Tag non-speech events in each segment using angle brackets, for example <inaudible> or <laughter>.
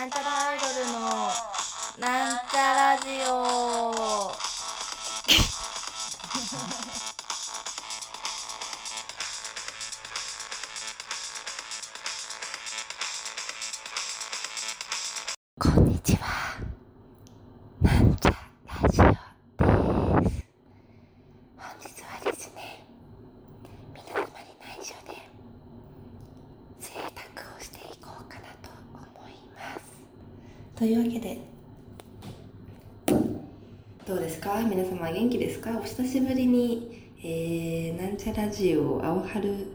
なんちゃらアイドルのなんちゃラジオ。というわけで。どうですか？皆様元気ですか？お久しぶりに、えー、なんちゃラジオ青春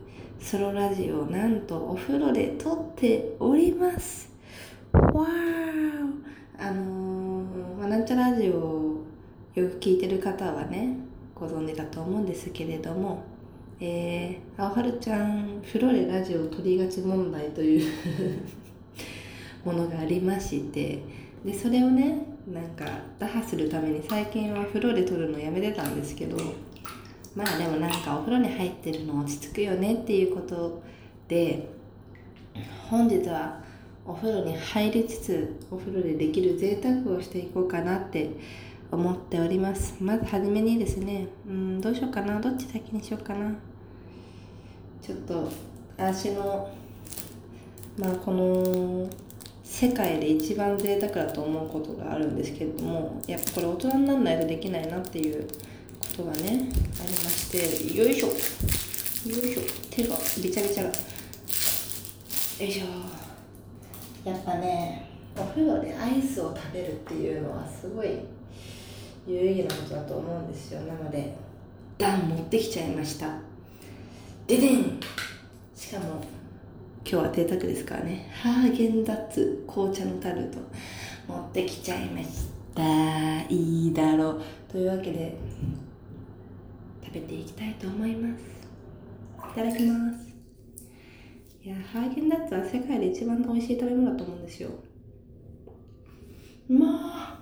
ソロラジオなんとお風呂で撮っております。わーあのーまあ、なんちゃラジオよく聞いてる方はねご存知だと思うんですけれどもえー、青春ちゃん風呂でラジオを撮りがち問題というものがありましてでそれをねなんか打破するために最近は風呂で撮るのやめてたんですけどまあでもなんかお風呂に入ってるの落ち着くよねっていうことで本日はお風呂に入りつつお風呂でできる贅沢をしていこうかなって思っております。まずはじめにですねうんどうしようかなどっち先にしようかな。ちょっと私のまあこの世界で一番贅沢だと思うことがあるんですけれどもやっぱこれ大人にならないとできないなっていうことがねありましてよいしょ。よいしょ。手がびちゃびちゃが。よいしょ。やっぱねお風呂でアイスを食べるっていうのはすごい有意義なことだと思うんですよ。なのでダン持ってきちゃいました。ででん。しかも今日は贅沢ですからね。ハーゲンダッツ紅茶のタルト持ってきちゃいました。いいだろう。というわけで食べていきたいと思います。いただきます。いやハーゲンダッツは世界で一番美味しい食べ物だと思うんですよ。うま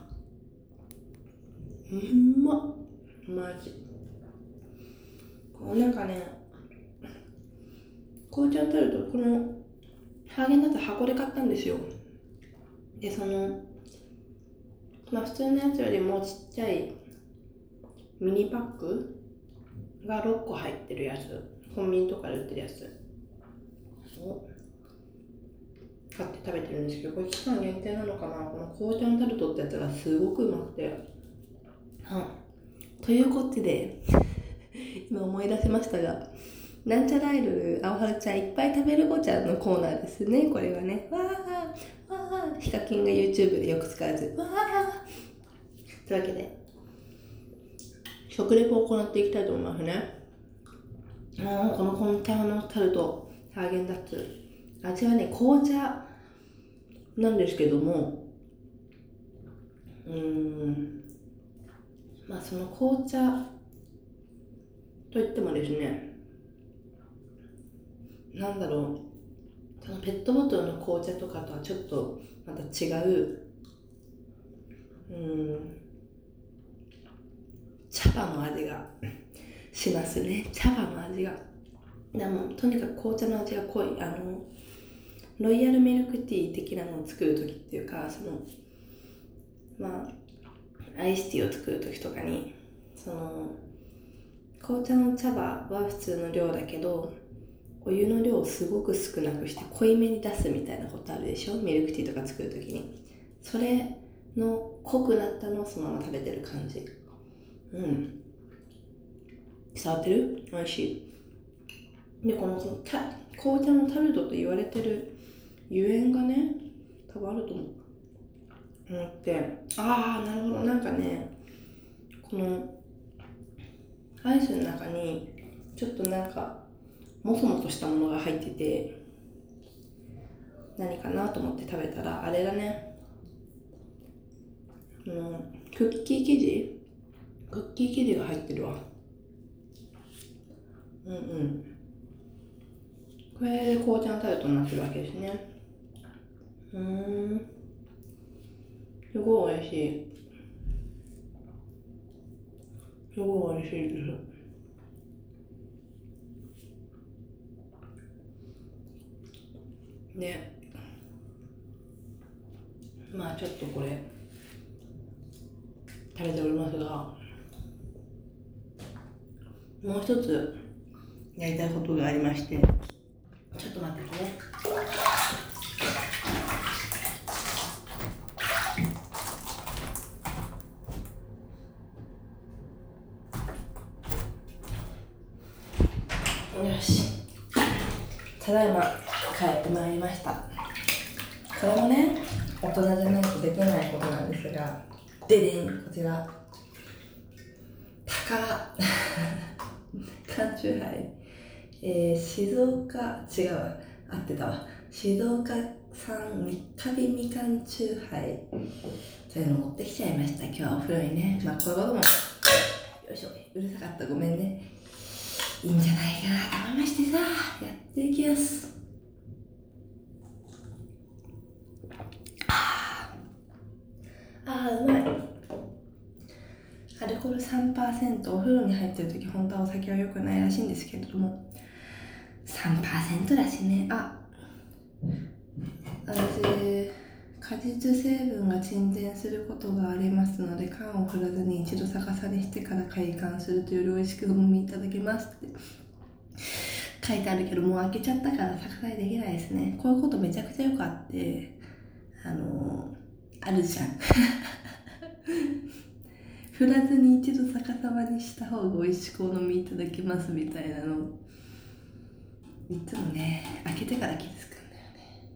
ーうまっ。マジ。こうなんかね紅茶を取るとこのハーゲンダッツ箱で買ったんですよ。でそのまあ普通のやつよりもちっちゃいミニパックが6個入ってるやつ。コンビニとかで売ってるやつ。を買って食べてるんですけどこれ期間限定なのかな？この紅茶のタルトってやつがすごくうまくて。はい。ということで <laughs> 今思い出しましたが。なんちゃらアイドル青春ちゃんいっぱい食べるごちゃんのコーナーですね。これはね。わーわー。ヒカキンが YouTube でよく使うやつわー。というわけで食レポを行っていきたいと思いますね。あこの紅茶のタルトハーゲンダッツ味はね紅茶なんですけどもうーん。まあその紅茶といってもですねなんだろう。そのペットボトルの紅茶とかとはちょっとまた違う。うん。茶葉の味がしますね。茶葉の味が。でもとにかく紅茶の味が濃い。あのロイヤルミルクティー的なのを作る時っていうかそのまあアイスティーを作る時とかにその紅茶の茶葉は普通の量だけどお湯の量をすごく少なくして濃いめに出すみたいなことあるでしょ？ミルクティーとか作る時に。それの濃くなったのをそのまま食べてる感じ。うん。伝わってる？美味しい。でこのた紅茶のタルトと言われてるゆえんがね多分あると思う。思ってああなるほど。なんかねこのアイスの中にちょっとなんかもそもとしたものが入ってて何かなと思って食べたらあれだね。のクッキー生地？クッキー生地が入ってるわ。うんうん。これで紅茶のタルトになってるわけですね。うん。すごい美味しい。すごい美味しいです。ね。まあちょっとこれ。食べておりますが。もう一つやりたいことがありまして。ちょっと待っててね。よし。ただいま。帰ってまいりました。これもね大人じゃないとできないことなんですがででんこちら。宝 <laughs> 缶チューハイ、えー、静岡違うわ。合ってたわ。静岡産三日日みかんチューハイ。そういうの持ってきちゃいました。今日はお風呂にね。まあこういうこともよいしょ。うるさかった。ごめんね。いいんじゃないかな。と思いましてさやっていきますああうまいアルコール3%お風呂に入ってる時本当はお酒は良くないらしいんですけれども3%だしね。あ私果実成分が沈殿することがありますので缶を振らずに一度逆さにしてから開缶するとより美味しく飲みいただけますって。書いてあるけどもう開けちゃったから逆さにできないですね。こういうことめちゃくちゃよくあってあの、あるじゃん。振らずに一度逆さまにした方が美味しくお飲みいただけますみたいなの。いつもね開けてから気づくんだよね。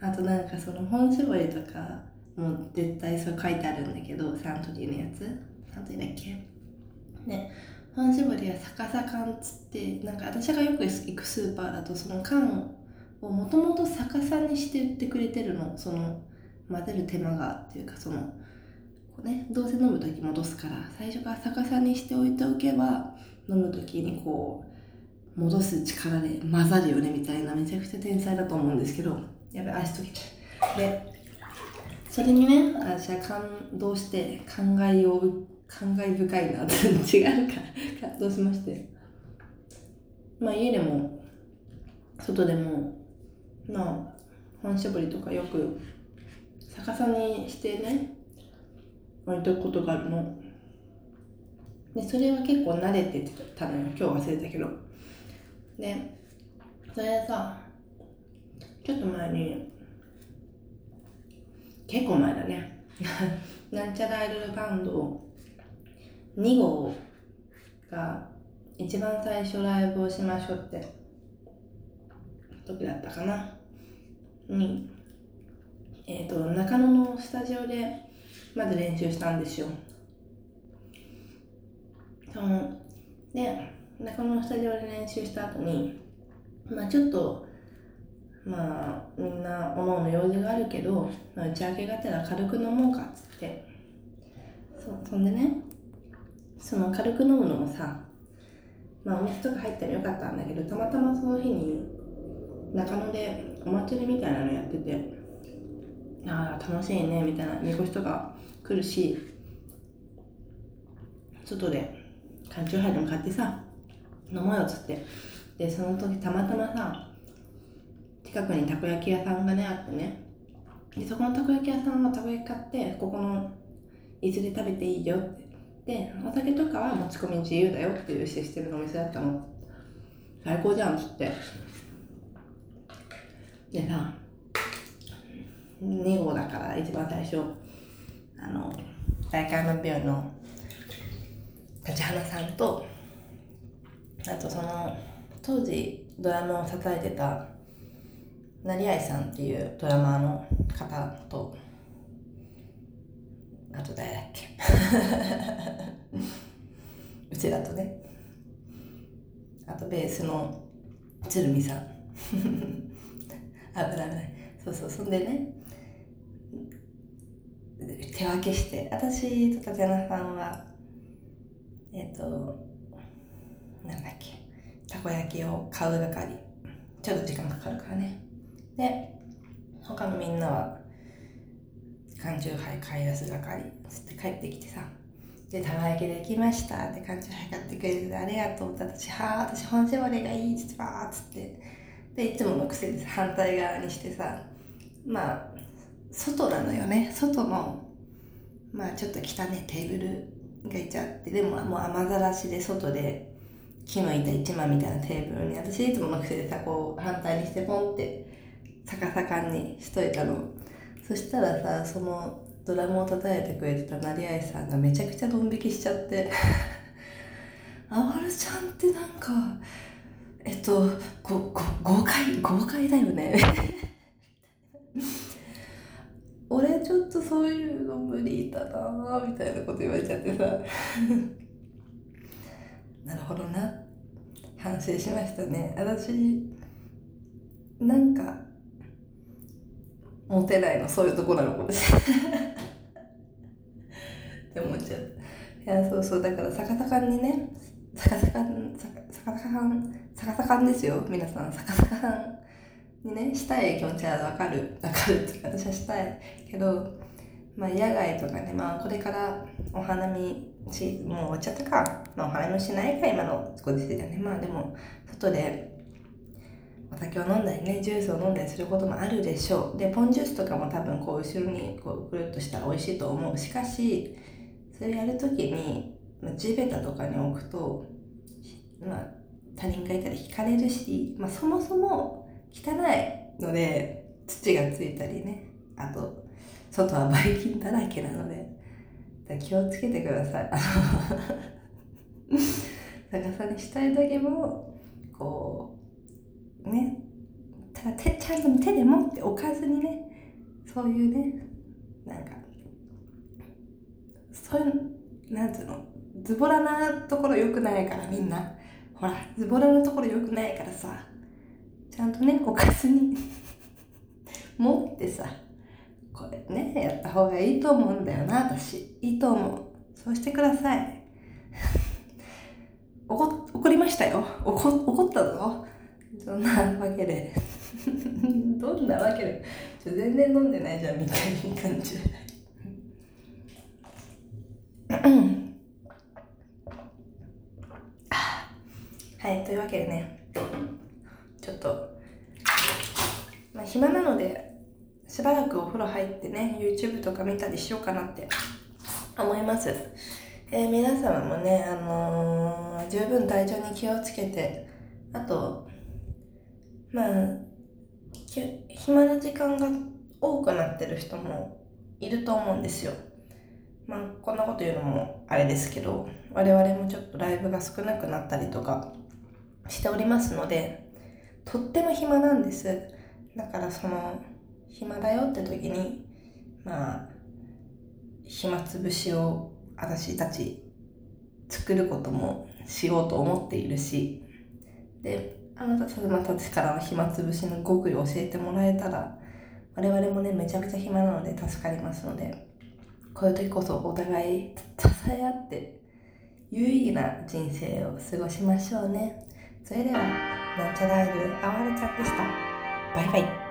あとなんかその本絞りとかもう絶対そう書いてあるんだけどサントリーのやつ。サントリーだっけ？ね。本絞りは逆さ缶っつってなんか私がよく行くスーパーだとその缶をもともと逆さにして売ってくれてるの。その混ぜる手間がっていうかそのこうねどうせ飲む時戻すから最初から逆さにしておいておけば飲む時にこう戻す力で混ざるよねみたいなめちゃくちゃ天才だと思うんですけどやべ足溶けちゃうでそれにね私は感動して考えを感慨深いなって違うか感動しまして。まあ家でも外でもまあ本搾りとかよく逆さにしてね置いとくことがあるの。でそれは結構慣れてたのよ。今日忘れたけど。でそれでさちょっと前に結構前だね。<laughs> なんちゃらアイドルバンド2号が一番最初ライブをしましょうって時だったかな。にえっ、ー、と中野のスタジオでまず練習したんですよ。そので中野のスタジオで練習した後にまあちょっとまあみんなおのおの用事があるけど、まあ、打ち上げがてら軽く飲もうかっつって。そうそんでねその軽く飲むのもさまあお店とか入ったらよかったんだけどたまたまその日に中野でお祭りみたいなのやっててああ楽しいねみたいなみこしとか来るし外で缶チューハイでも買ってさ飲もうよっつって。でその時たまたまさ近くにたこ焼き屋さんがねあってね。でそこのたこ焼き屋さんはたこ焼き買ってここの椅子で食べていいよって。でお酒とかは持ち込み自由だよっていうシステムのお店だったの。最高じゃんっつって。でさ2号だから一番最初。あの大会の病の立花さんとあとその当時ドラマを支えてた成合さんっていうドラマーの方とあと誰だっけ？<laughs> うちだとね。あとベースの鶴見さん。危ない危ない。そうそう。そんでね手分けして。私と立山さんはえっ、ー、となんだっけ。たこ焼きを買う係。ちょっと時間かかるからね。で他のみんなは缶チューハイ買い出す係。つって帰ってきてさ。で、たま焼きできました。って缶チューハイ買ってくれてありがとうって。私、はあ、私本絞りがいいっつってばーっつって。で、いつもの癖で反対側にしてさ、まあ、外なのよね。外のまあちょっと汚ねテーブルがいちゃってでももう雨ざらしで外で木の板一枚みたいなテーブルに私いつもの癖でさこう反対にしてポンって逆さかにしといたの。そしたらさそのドラムを叩いてくれてた成合さんがめちゃくちゃドン引きしちゃってあわるちゃんってなんかえっとごご豪快豪快だよね。俺ちょっとそういうの無理だなみたいなこと言われちゃってさ。<laughs> なるほどな。反省しましたね。私なんかモテないのそういうとこなのかもしれない。って思っちゃう。いやそうそう。だから逆さかんにね逆さかん逆さかん逆さかんですよ。皆さん逆さかんねしたい気持ちはわかる。わかるっていうか私はしたいけどまあ野外とかねまあこれからお花見しもう終わっちゃったか、まあ、お花見しないか今のご時世だね。まあでも外でお酒を飲んだりねジュースを飲んだりすることもあるでしょう。でポンジュースとかも多分こう後ろにこうくるっとしたら美味しいと思う。しかしそれやるときに、地べたとかに置くとまあ他人がいたら惹かれるし、まあ、そもそも汚いので土がついたりね。あと外はばい菌だらけなので。気をつけてください。<laughs> 逆さにしたい時もこうね。ただ手ちゃんと手で持って置かずにね。そういうね。なんかそういうなんつうの？ズボラなところ良くないからみんな。ほらズボラなところ良くないからさ。ちゃんとね置かずに <laughs> 持ってさこれねやった方がいいと思うんだよな私。いいと思う。そうしてください。<laughs> 怒怒りましたよ。怒怒ったぞ。そんなわけで。<laughs> どんなわけで。全然飲んでないじゃんみたいな感じ <coughs> はいというわけでね。ちょっとまあ暇なのでしばらくお風呂入ってね YouTube とか見たりしようかなって思いますえー、皆様もね、あのー、十分体調に気をつけて、あと、まあ、暇な時間が多くなってる人もいると思うんですよ。まあ、こんなこと言うのもあれですけど、我々もちょっとライブが少なくなったりとかしておりますので、とっても暇なんです。だからその、暇だよって時に、まあ、暇つぶしを私たち作ることもしようと思っているしであなた様たちからの暇つぶしの極意を教えてもらえたら我々もねめちゃくちゃ暇なので助かりますのでこういう時こそお互い支え合って有意義な人生を過ごしましょうねそれではなんちゃらアイドルあわれちゃんでした。バイバイ。